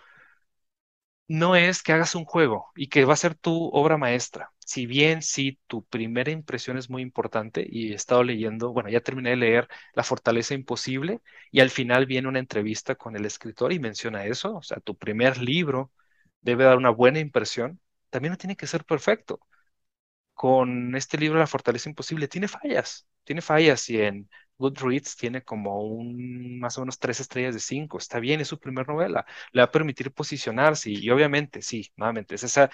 no es que hagas un juego y que va a ser tu obra maestra. Si bien sí, tu primera impresión es muy importante y he estado leyendo, bueno, ya terminé de leer La fortaleza imposible y al final viene una entrevista con el escritor y menciona eso, o sea, tu primer libro debe dar una buena impresión, también no tiene que ser perfecto. Con este libro La fortaleza imposible tiene fallas, tiene fallas y en Goodreads tiene como un más o menos tres estrellas de cinco. Está bien, es su primera novela. Le va a permitir posicionarse y, obviamente, sí, nuevamente, es esa.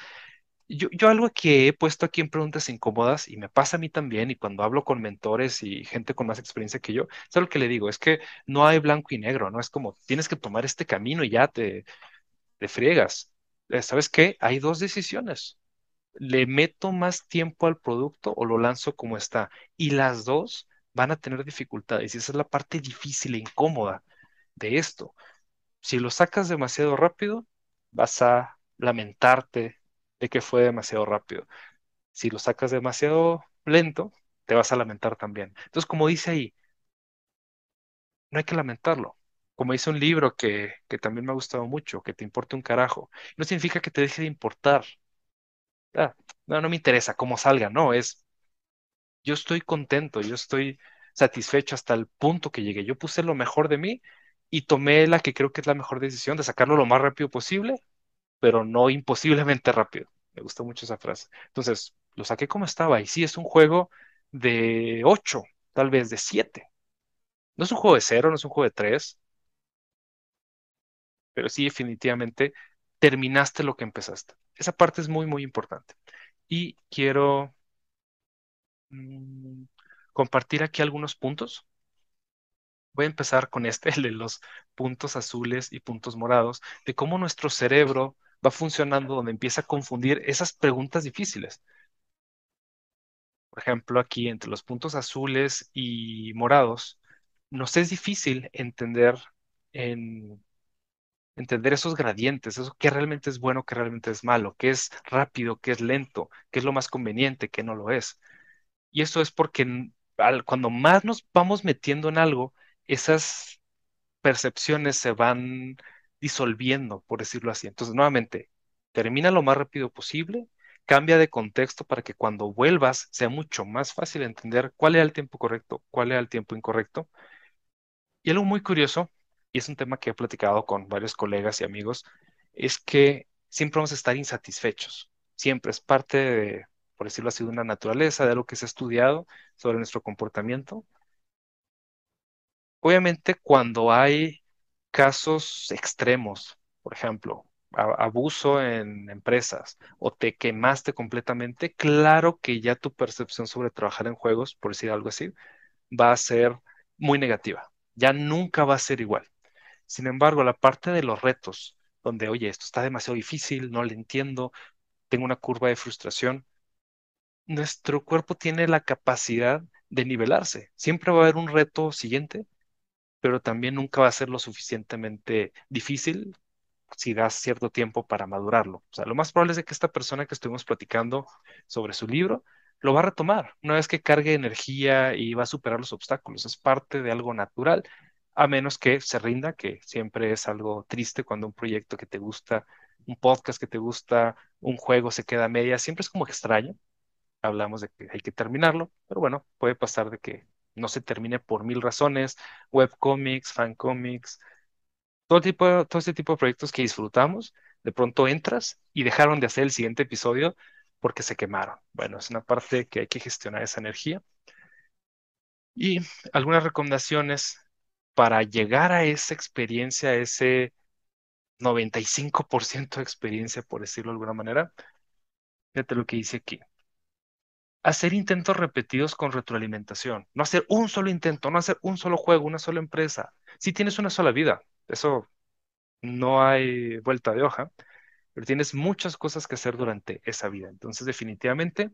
Yo, yo algo que he puesto aquí en preguntas incómodas y me pasa a mí también y cuando hablo con mentores y gente con más experiencia que yo, es algo que le digo, es que no hay blanco y negro, ¿no? Es como tienes que tomar este camino y ya te, te friegas. Eh, ¿Sabes qué? Hay dos decisiones. ¿Le meto más tiempo al producto o lo lanzo como está? Y las dos van a tener dificultades y esa es la parte difícil e incómoda de esto. Si lo sacas demasiado rápido, vas a lamentarte de que fue demasiado rápido. Si lo sacas demasiado lento, te vas a lamentar también. Entonces, como dice ahí, no hay que lamentarlo. Como dice un libro que, que también me ha gustado mucho, que te importe un carajo, no significa que te deje de importar. Ah, no, no me interesa cómo salga, no, es yo estoy contento, yo estoy satisfecho hasta el punto que llegué. Yo puse lo mejor de mí y tomé la que creo que es la mejor decisión de sacarlo lo más rápido posible, pero no imposiblemente rápido. Me gustó mucho esa frase. Entonces, lo saqué como estaba y sí, es un juego de 8, tal vez de 7. No es un juego de 0, no es un juego de 3, pero sí definitivamente terminaste lo que empezaste. Esa parte es muy, muy importante. Y quiero compartir aquí algunos puntos. Voy a empezar con este, el de los puntos azules y puntos morados, de cómo nuestro cerebro va funcionando donde empieza a confundir esas preguntas difíciles. Por ejemplo, aquí entre los puntos azules y morados, nos es difícil entender en entender esos gradientes, eso que realmente es bueno, que realmente es malo, que es rápido, que es lento, que es lo más conveniente, que no lo es. Y eso es porque cuando más nos vamos metiendo en algo, esas percepciones se van disolviendo, por decirlo así. Entonces, nuevamente, termina lo más rápido posible, cambia de contexto para que cuando vuelvas sea mucho más fácil entender cuál era el tiempo correcto, cuál era el tiempo incorrecto. Y algo muy curioso, y es un tema que he platicado con varios colegas y amigos, es que siempre vamos a estar insatisfechos. Siempre es parte de, por decirlo así, de una naturaleza, de algo que se ha estudiado sobre nuestro comportamiento. Obviamente, cuando hay casos extremos, por ejemplo, abuso en empresas o te quemaste completamente, claro que ya tu percepción sobre trabajar en juegos, por decir algo así, va a ser muy negativa. Ya nunca va a ser igual. Sin embargo, la parte de los retos, donde, oye, esto está demasiado difícil, no le entiendo, tengo una curva de frustración, nuestro cuerpo tiene la capacidad de nivelarse. Siempre va a haber un reto siguiente, pero también nunca va a ser lo suficientemente difícil si das cierto tiempo para madurarlo. O sea, lo más probable es que esta persona que estuvimos platicando sobre su libro lo va a retomar una vez que cargue energía y va a superar los obstáculos. Es parte de algo natural, a menos que se rinda, que siempre es algo triste cuando un proyecto que te gusta, un podcast que te gusta, un juego se queda a media, siempre es como extraño hablamos de que hay que terminarlo, pero bueno, puede pasar de que no se termine por mil razones, webcomics, fancomics, todo tipo, todo este tipo de proyectos que disfrutamos, de pronto entras y dejaron de hacer el siguiente episodio porque se quemaron. Bueno, es una parte que hay que gestionar esa energía. Y algunas recomendaciones para llegar a esa experiencia, ese 95% de experiencia, por decirlo de alguna manera. Fíjate lo que dice aquí. Hacer intentos repetidos con retroalimentación. No hacer un solo intento, no hacer un solo juego, una sola empresa. Si tienes una sola vida, eso no hay vuelta de hoja, pero tienes muchas cosas que hacer durante esa vida. Entonces, definitivamente,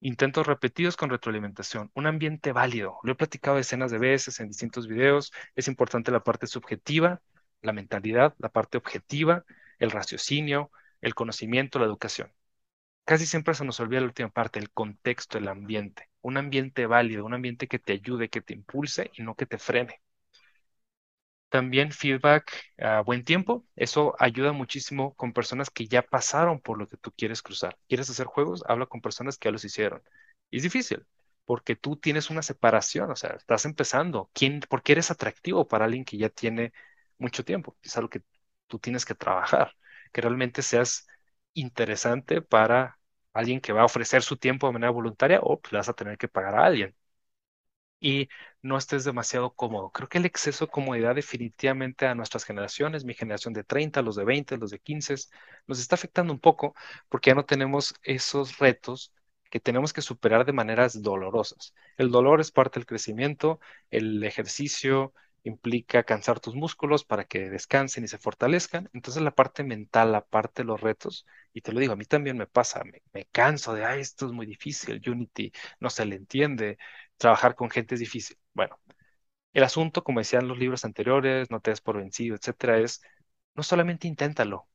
intentos repetidos con retroalimentación. Un ambiente válido. Lo he platicado decenas de veces en distintos videos. Es importante la parte subjetiva, la mentalidad, la parte objetiva, el raciocinio, el conocimiento, la educación. Casi siempre se nos olvida la última parte, el contexto, el ambiente. Un ambiente válido, un ambiente que te ayude, que te impulse y no que te frene. También feedback a buen tiempo. Eso ayuda muchísimo con personas que ya pasaron por lo que tú quieres cruzar. ¿Quieres hacer juegos? Habla con personas que ya los hicieron. Es difícil porque tú tienes una separación, o sea, estás empezando. ¿Quién, ¿Por qué eres atractivo para alguien que ya tiene mucho tiempo? Es algo que tú tienes que trabajar, que realmente seas interesante para alguien que va a ofrecer su tiempo de manera voluntaria o pues, le vas a tener que pagar a alguien y no estés demasiado cómodo. Creo que el exceso de comodidad definitivamente a nuestras generaciones, mi generación de 30, los de 20, los de 15, nos está afectando un poco porque ya no tenemos esos retos que tenemos que superar de maneras dolorosas. El dolor es parte del crecimiento, el ejercicio implica cansar tus músculos para que descansen y se fortalezcan. Entonces la parte mental, la parte de los retos, y te lo digo, a mí también me pasa, me, canso de, ay, esto es muy difícil, Unity no se le entiende, trabajar con gente es difícil. Bueno, el asunto, como decían los libros anteriores, no te des por vencido, etcétera, es no solamente inténtalo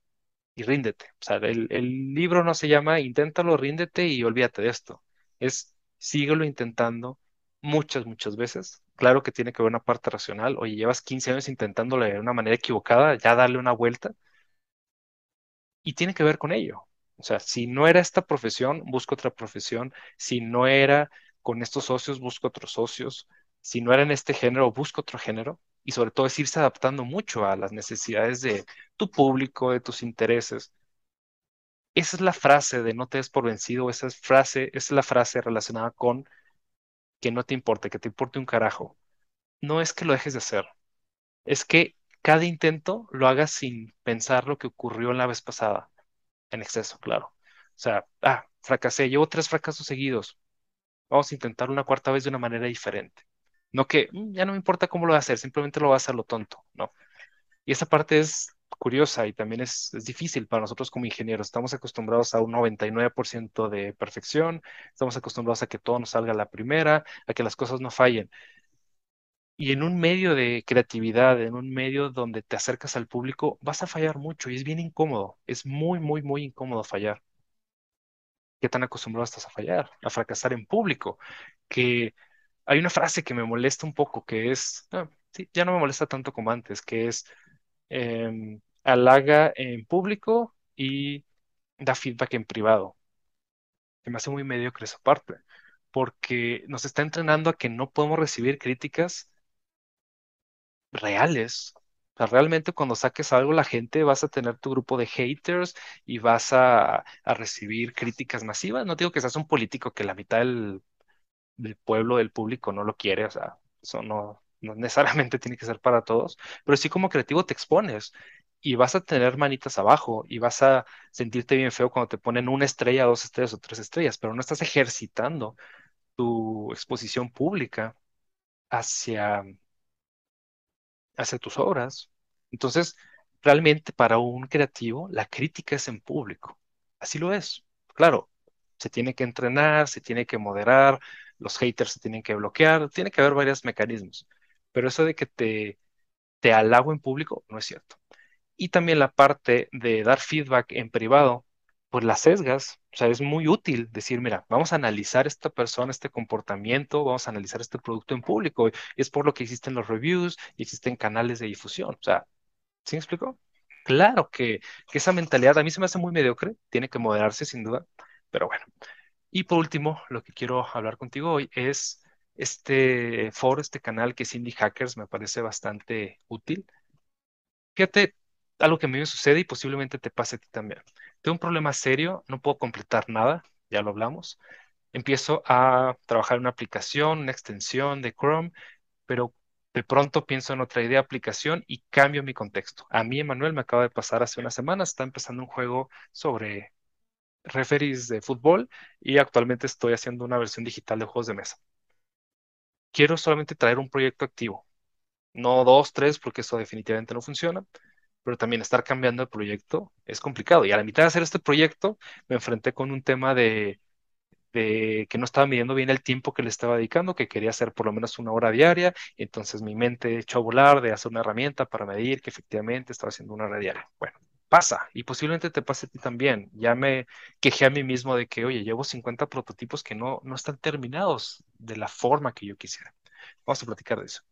y ríndete. O sea, el, el libro no se llama inténtalo, ríndete y olvídate de esto. Es síguelo intentando muchas, muchas veces. Claro que tiene que haber una parte racional. Oye, llevas 15 años intentándolo de una manera equivocada, ya dale una vuelta. Y tiene que ver con ello. O sea, si no era esta profesión, busco otra profesión. Si no era con estos socios, busco otros socios. Si no era en este género, busco otro género. Y sobre todo es irse adaptando mucho a las necesidades de tu público, de tus intereses. Esa es la frase de no te des por vencido, esa es frase, esa es la frase relacionada con que no te importe, que te importe un carajo. No es que lo dejes de hacer, es que cada intento lo hagas sin pensar lo que ocurrió la vez pasada, en exceso, claro. O sea, ah, fracasé, llevo tres fracasos seguidos. Vamos a intentar una cuarta vez de una manera diferente. No que "Mm, ya no me importa cómo lo voy a hacer, simplemente lo voy a hacer lo tonto, no. Y esa parte es curiosa y también es, es difícil para nosotros como ingenieros. Estamos acostumbrados a un 99% de perfección, estamos acostumbrados a que todo nos salga la primera, a que las cosas no fallen. Y en un medio de creatividad, en un medio donde te acercas al público, vas a fallar mucho y es bien incómodo. Es muy, muy, muy incómodo fallar. ¿Qué tan acostumbrado estás a fallar? A fracasar en público. Que hay una frase que me molesta un poco, que es, ah, sí, ya no me molesta tanto como antes, que es, em, halaga en público y da feedback en privado. Se me hace muy mediocre esa parte, porque nos está entrenando a que no podemos recibir críticas reales. O sea, realmente cuando saques algo, la gente vas a tener tu grupo de haters y vas a, a recibir críticas masivas. No digo que seas un político que la mitad del, pueblo, del público no lo quiere, o sea, eso no, no necesariamente tiene que ser para todos, pero sí como creativo te expones y vas a tener manitas abajo y vas a sentirte bien feo cuando te ponen una estrella, dos estrellas o tres estrellas, pero no estás ejercitando tu exposición pública hacia hacia tus obras. Entonces, realmente para un creativo, la crítica es en público. Así lo es. Claro, se tiene que entrenar, se tiene que moderar, los haters se tienen que bloquear, tiene que haber varios mecanismos. Pero eso de que te, te halago en público no es cierto. Y también la parte de dar feedback en privado, pues las sesgas, o sea, es muy útil decir, mira, vamos a analizar esta persona, este comportamiento, vamos a analizar este producto en público. Es por lo que existen los reviews y existen canales de difusión. O sea, ¿sí me explico? Claro que, que esa mentalidad a mí se me hace muy mediocre, tiene que moderarse sin duda, pero bueno. Y por último, lo que quiero hablar contigo hoy es este foro, este canal que es Indie Hackers, me parece bastante útil. Fíjate, algo que a mí me sucede y posiblemente te pase a ti también. Tengo un problema serio, no puedo completar nada, ya lo hablamos. Empiezo a trabajar en una aplicación, una extensión de Chrome, pero de pronto pienso en otra idea de aplicación y cambio mi contexto. A mí, Emanuel, me acaba de pasar hace unas semanas, está empezando un juego sobre referees de fútbol y actualmente estoy haciendo una versión digital de juegos de mesa. Quiero solamente traer un proyecto activo, no dos, tres, porque eso definitivamente no funciona, pero también estar cambiando de proyecto es complicado. Y a la mitad de hacer este proyecto me enfrenté con un tema de, de que no estaba midiendo bien el tiempo que le estaba dedicando, que quería hacer por lo menos una hora diaria, entonces mi mente echó a volar de hacer una herramienta para medir que efectivamente estaba haciendo una hora diaria. Bueno, pasa y posiblemente te pase a ti también. Ya me quejé a mí mismo de que, oye, llevo 50 prototipos que no, no están terminados de la forma que yo quisiera. Vamos a platicar de eso.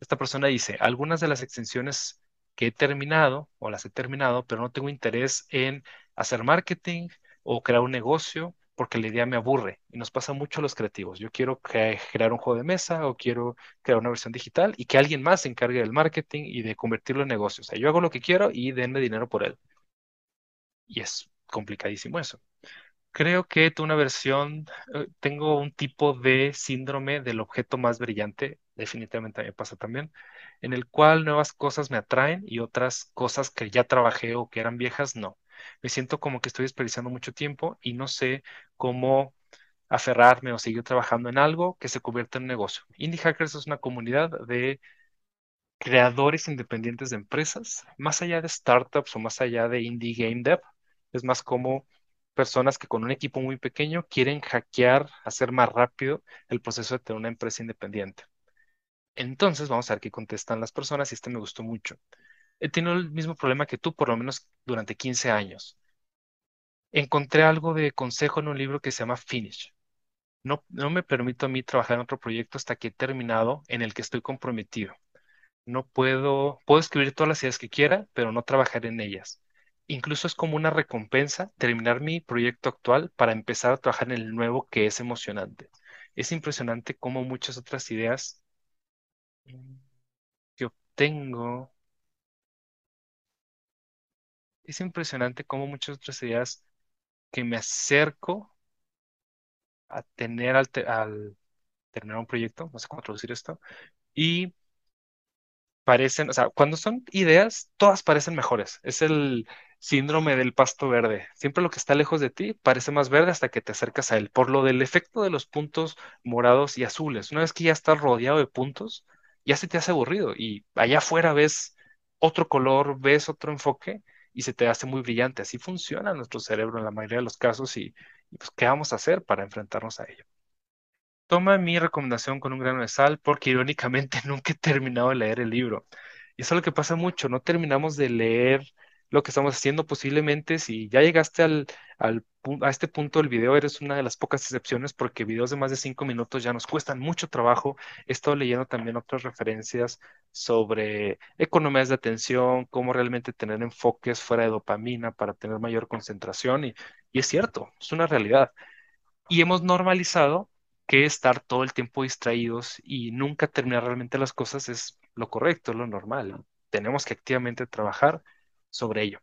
Esta persona dice, algunas de las extensiones que he terminado o las he terminado, pero no tengo interés en hacer marketing o crear un negocio porque la idea me aburre y nos pasa mucho a los creativos. Yo quiero crear un juego de mesa o quiero crear una versión digital y que alguien más se encargue del marketing y de convertirlo en negocio. O sea, yo hago lo que quiero y denme dinero por él. Y es complicadísimo eso. Creo que tengo una versión, eh, tengo un tipo de síndrome del objeto más brillante, definitivamente me pasa también, en el cual nuevas cosas me atraen y otras cosas que ya trabajé o que eran viejas, no. Me siento como que estoy desperdiciando mucho tiempo y no sé cómo aferrarme o seguir trabajando en algo que se convierta en negocio. Indie Hackers es una comunidad de creadores independientes de empresas, más allá de startups o más allá de indie game dev, es más como personas que con un equipo muy pequeño quieren hackear, hacer más rápido el proceso de tener una empresa independiente. Entonces, vamos a ver qué contestan las personas y este me gustó mucho. He tenido el mismo problema que tú, por lo menos durante 15 años. Encontré algo de consejo en un libro que se llama Finish. No, no me permito a mí trabajar en otro proyecto hasta que he terminado en el que estoy comprometido. No puedo, puedo escribir todas las ideas que quiera, pero no trabajar en ellas. Incluso es como una recompensa terminar mi proyecto actual para empezar a trabajar en el nuevo que es emocionante. Es impresionante cómo muchas otras ideas que obtengo es impresionante cómo muchas otras ideas que me acerco a tener al, terminar un proyecto, no sé cómo traducir esto, y parecen, o sea, cuando son ideas, todas parecen mejores. Es el síndrome del pasto verde. Siempre lo que está lejos de ti parece más verde hasta que te acercas a él, por lo del efecto de los puntos morados y azules. Una vez que ya estás rodeado de puntos, ya se te hace aburrido y allá afuera ves otro color, ves otro enfoque y se te hace muy brillante. Así funciona nuestro cerebro en la mayoría de los casos y, pues, ¿qué vamos a hacer para enfrentarnos a ello? Toma mi recomendación con un grano de sal porque irónicamente nunca he terminado de leer el libro. Y eso es lo que pasa mucho, no terminamos de leer lo que estamos haciendo. Posiblemente si ya llegaste al, al, a este punto del video, eres una de las pocas excepciones porque videos de más de cinco minutos ya nos cuestan mucho trabajo. He estado leyendo también otras referencias sobre economías de atención, cómo realmente tener enfoques fuera de dopamina para tener mayor concentración. Y, y es cierto, es una realidad. Y hemos normalizado que estar todo el tiempo distraídos y nunca terminar realmente las cosas es lo correcto, es lo normal. Tenemos que activamente trabajar sobre ello.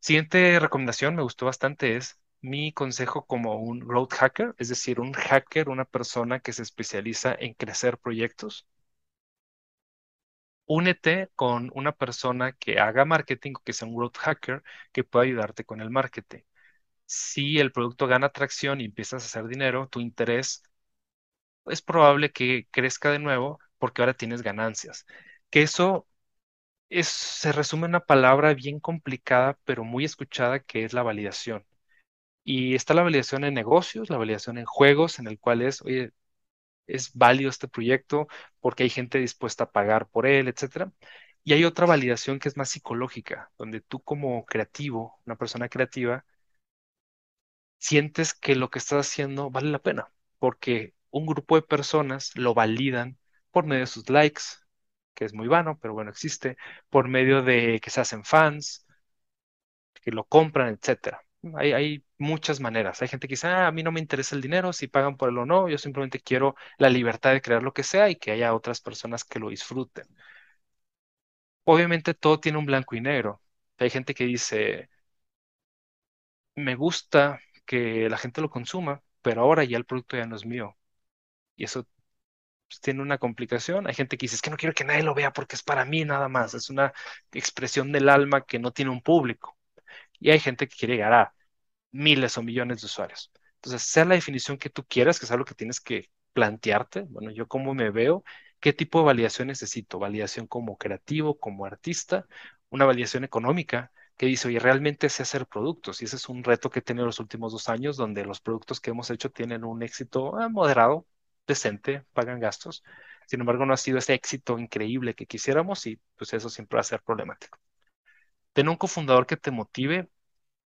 Siguiente recomendación, me gustó bastante, es mi consejo como un growth hacker, es decir, un hacker, una persona que se especializa en crecer proyectos. Únete con una persona que haga marketing que sea un growth hacker que pueda ayudarte con el marketing. Si el producto gana atracción y empiezas a hacer dinero, tu interés es probable que crezca de nuevo porque ahora tienes ganancias. Que eso se resume una palabra bien complicada, pero muy escuchada, que es la validación. Y está la validación en negocios, la validación en juegos, en el cual es, oye, es válido este proyecto porque hay gente dispuesta a pagar por él, etcétera. Y hay otra validación que es más psicológica, donde tú como creativo, una persona creativa, sientes que lo que estás haciendo vale la pena, porque un grupo de personas lo validan por medio de sus likes, que es muy vano, pero bueno, existe, por medio de que se hacen fans, que lo compran. Hay, hay, muchas maneras. Hay gente que dice, ah, a mí no me interesa el dinero, si pagan por él o no, yo simplemente quiero la libertad de crear lo que sea y que haya otras personas que lo disfruten. Obviamente todo tiene un blanco y negro. Hay gente que dice, me gusta que la gente lo consuma, pero ahora ya el producto ya no es mío. Y eso pues, tiene una complicación. Hay gente que dice, es que no quiero que nadie lo vea porque es para mí nada más. Es una expresión del alma que no tiene un público. Y hay gente que quiere llegar a miles o millones de usuarios. Entonces, sea la definición que tú quieras, que es algo que tienes que plantearte. Bueno, yo cómo me veo, qué tipo de validación necesito. Validación como creativo, como artista, una validación económica que dice, oye, realmente sé hacer productos. Y ese es un reto que he tenido los últimos dos años, donde los productos que hemos hecho tienen un éxito ah, moderado, decente, pagan gastos. Sin embargo, no ha sido ese éxito increíble que quisiéramos y pues eso siempre va a ser problemático. Tener un cofundador que te motive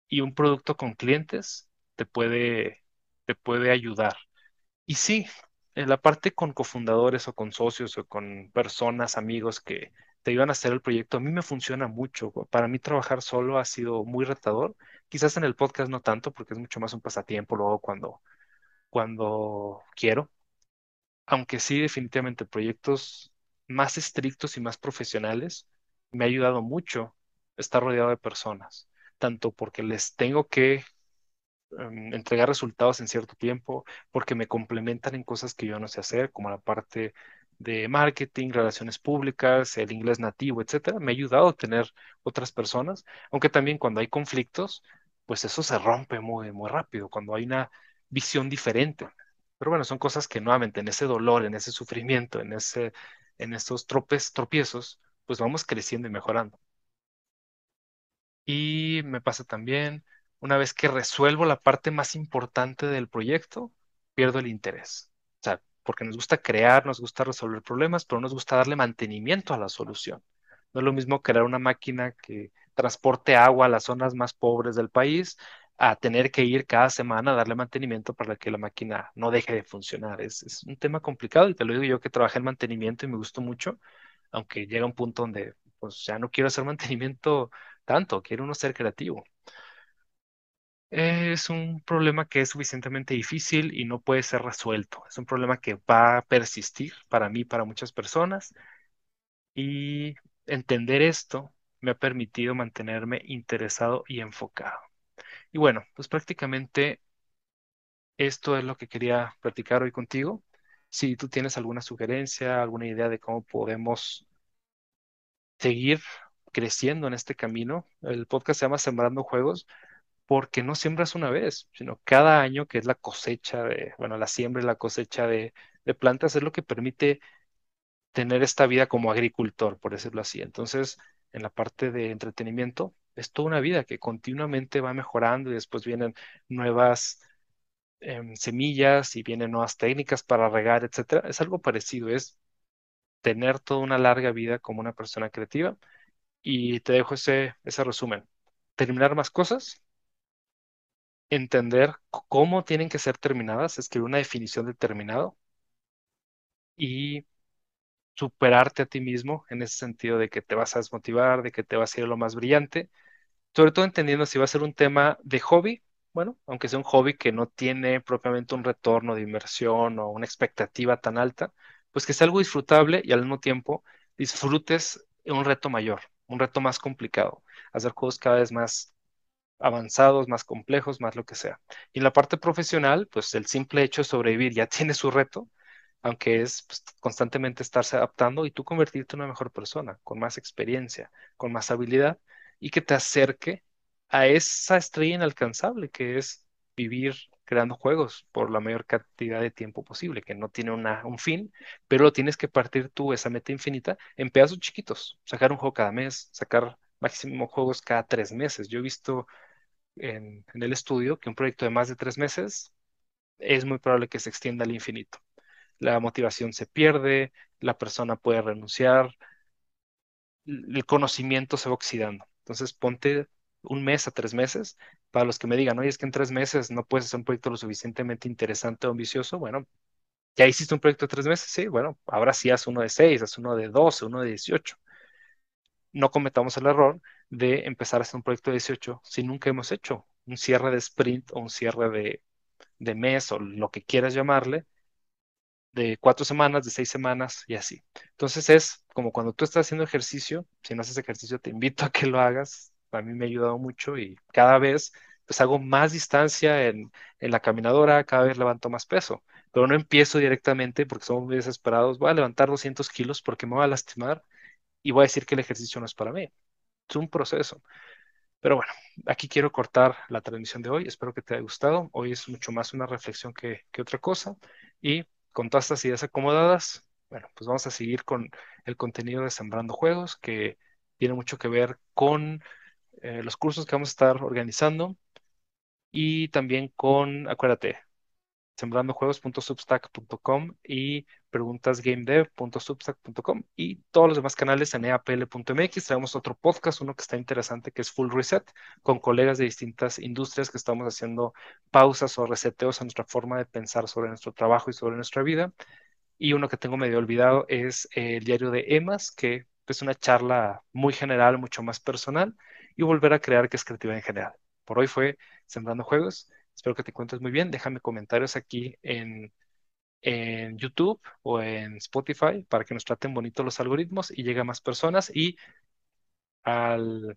y un producto con clientes te puede, te puede ayudar. Y sí, en la parte con cofundadores o con socios o con personas, amigos que te ayudan a hacer el proyecto, a mí me funciona mucho. Para mí trabajar solo ha sido muy retador. Quizás en el podcast no tanto, porque es mucho más un pasatiempo luego cuando, cuando quiero. Aunque sí, definitivamente proyectos más estrictos y más profesionales me ha ayudado mucho estar rodeado de personas, tanto porque les tengo que em, entregar resultados en cierto tiempo, porque me complementan en cosas que yo no sé hacer, como la parte de marketing, relaciones públicas, el inglés nativo, etcétera. Me ha ayudado a tener otras personas, aunque también cuando hay conflictos, pues eso se rompe muy, muy rápido, cuando hay una visión diferente. Pero bueno, son cosas que nuevamente en ese dolor, en ese sufrimiento, en ese, en estos tropes, tropiezos, pues vamos creciendo y mejorando. Y me pasa también, una vez que resuelvo la parte más importante del proyecto, pierdo el interés. O sea, porque nos gusta crear, nos gusta resolver problemas, pero nos gusta darle mantenimiento a la solución. No es lo mismo crear una máquina que transporte agua a las zonas más pobres del país a tener que ir cada semana a darle mantenimiento para que la máquina no deje de funcionar. Es, es un tema complicado y te lo digo yo que trabajé en mantenimiento y me gustó mucho, aunque llega un punto donde pues ya no quiero hacer mantenimiento tanto, quiero uno ser creativo. Es un problema que es suficientemente difícil y no puede ser resuelto. Es un problema que va a persistir para mí, para muchas personas. Y entender esto me ha permitido mantenerme interesado y enfocado. Y bueno, pues prácticamente esto es lo que quería platicar hoy contigo. Si tú tienes alguna sugerencia, alguna idea de cómo podemos seguir creciendo en este camino, el podcast se llama Sembrando Juegos porque no siembras una vez, sino cada año que es la cosecha de, bueno, la siembra y la cosecha de, de plantas es lo que permite tener esta vida como agricultor, por decirlo así. Entonces, en la parte de entretenimiento, es toda una vida que continuamente va mejorando y después vienen nuevas em, semillas y vienen nuevas técnicas para regar, etcétera. Es algo parecido, es tener toda una larga vida como una persona creativa. Y te dejo ese, ese resumen. Terminar más cosas, entender cómo tienen que ser terminadas, escribir una definición de terminado y superarte a ti mismo en ese sentido de que te vas a desmotivar, de que te vas a ir lo más brillante, sobre todo entendiendo si va a ser un tema de hobby, bueno, aunque sea un hobby que no tiene propiamente un retorno de inversión o una expectativa tan alta, pues que sea algo disfrutable y al mismo tiempo disfrutes un reto mayor, un reto más complicado, hacer juegos cada vez más avanzados, más complejos, más lo que sea. Y en la parte profesional, pues el simple hecho de sobrevivir ya tiene su reto, aunque es pues, constantemente estarse adaptando y tú convertirte en una mejor persona, con más experiencia, con más habilidad y que te acerque a esa estrella inalcanzable que es vivir creando juegos por la mayor cantidad de tiempo posible, que no tiene un fin, pero lo tienes que partir tú, esa meta infinita, en pedazos chiquitos, sacar un juego cada mes, sacar máximo juegos cada tres meses. Yo he visto en, en el estudio que un proyecto de más de tres meses es muy probable que se extienda al infinito la motivación se pierde, la persona puede renunciar, el conocimiento se va oxidando. Entonces, ponte un mes a tres meses. Para los que me digan, oye, es que en tres meses no puedes hacer un proyecto lo suficientemente interesante o ambicioso, bueno, ya hiciste un proyecto de tres meses, sí, bueno, ahora sí haz uno de seis, haz uno de doce, uno de dieciocho. No cometamos el error de empezar a hacer un proyecto de 18 si nunca hemos hecho un cierre de sprint o un cierre de, de mes o lo que quieras llamarle de cuatro semanas, de seis semanas y así. Entonces es como cuando tú estás haciendo ejercicio, si no haces ejercicio te invito a que lo hagas, a mí me ha ayudado mucho y cada vez pues hago más distancia en, en la caminadora, cada vez levanto más peso, pero no empiezo directamente porque somos muy desesperados, voy a levantar 200 kilos porque me voy a lastimar y voy a decir que el ejercicio no es para mí. Es un proceso. Pero bueno, aquí quiero cortar la transmisión de hoy. Espero que te haya gustado. Hoy es mucho más una reflexión que, que otra cosa. Y con todas estas ideas acomodadas, bueno, pues vamos a seguir con el contenido de Sembrando Juegos, que tiene mucho que ver con eh, los cursos que vamos a estar organizando y también con, acuérdate, sembrandojuegos.substack.com y preguntasgamedev.substack.com y todos los demás canales en eapl.mx. Traemos otro podcast, uno que está interesante, que es Full Reset, con colegas de distintas industrias que estamos haciendo pausas o reseteos en nuestra forma de pensar sobre nuestro trabajo y sobre nuestra vida. Y uno que tengo medio olvidado es el diario de EMAS, que es una charla muy general, mucho más personal, y volver a crear que es creativa en general. Por hoy fue Sembrando Juegos. Espero que te encuentres muy bien. Déjame comentarios aquí en, en YouTube o en Spotify para que nos traten bonito los algoritmos y llegue a más personas. Y al,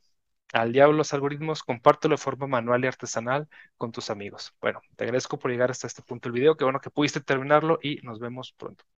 al diablo los algoritmos, compártelo de forma manual y artesanal con tus amigos. Bueno, te agradezco por llegar hasta este punto del video. Qué bueno que pudiste terminarlo y nos vemos pronto.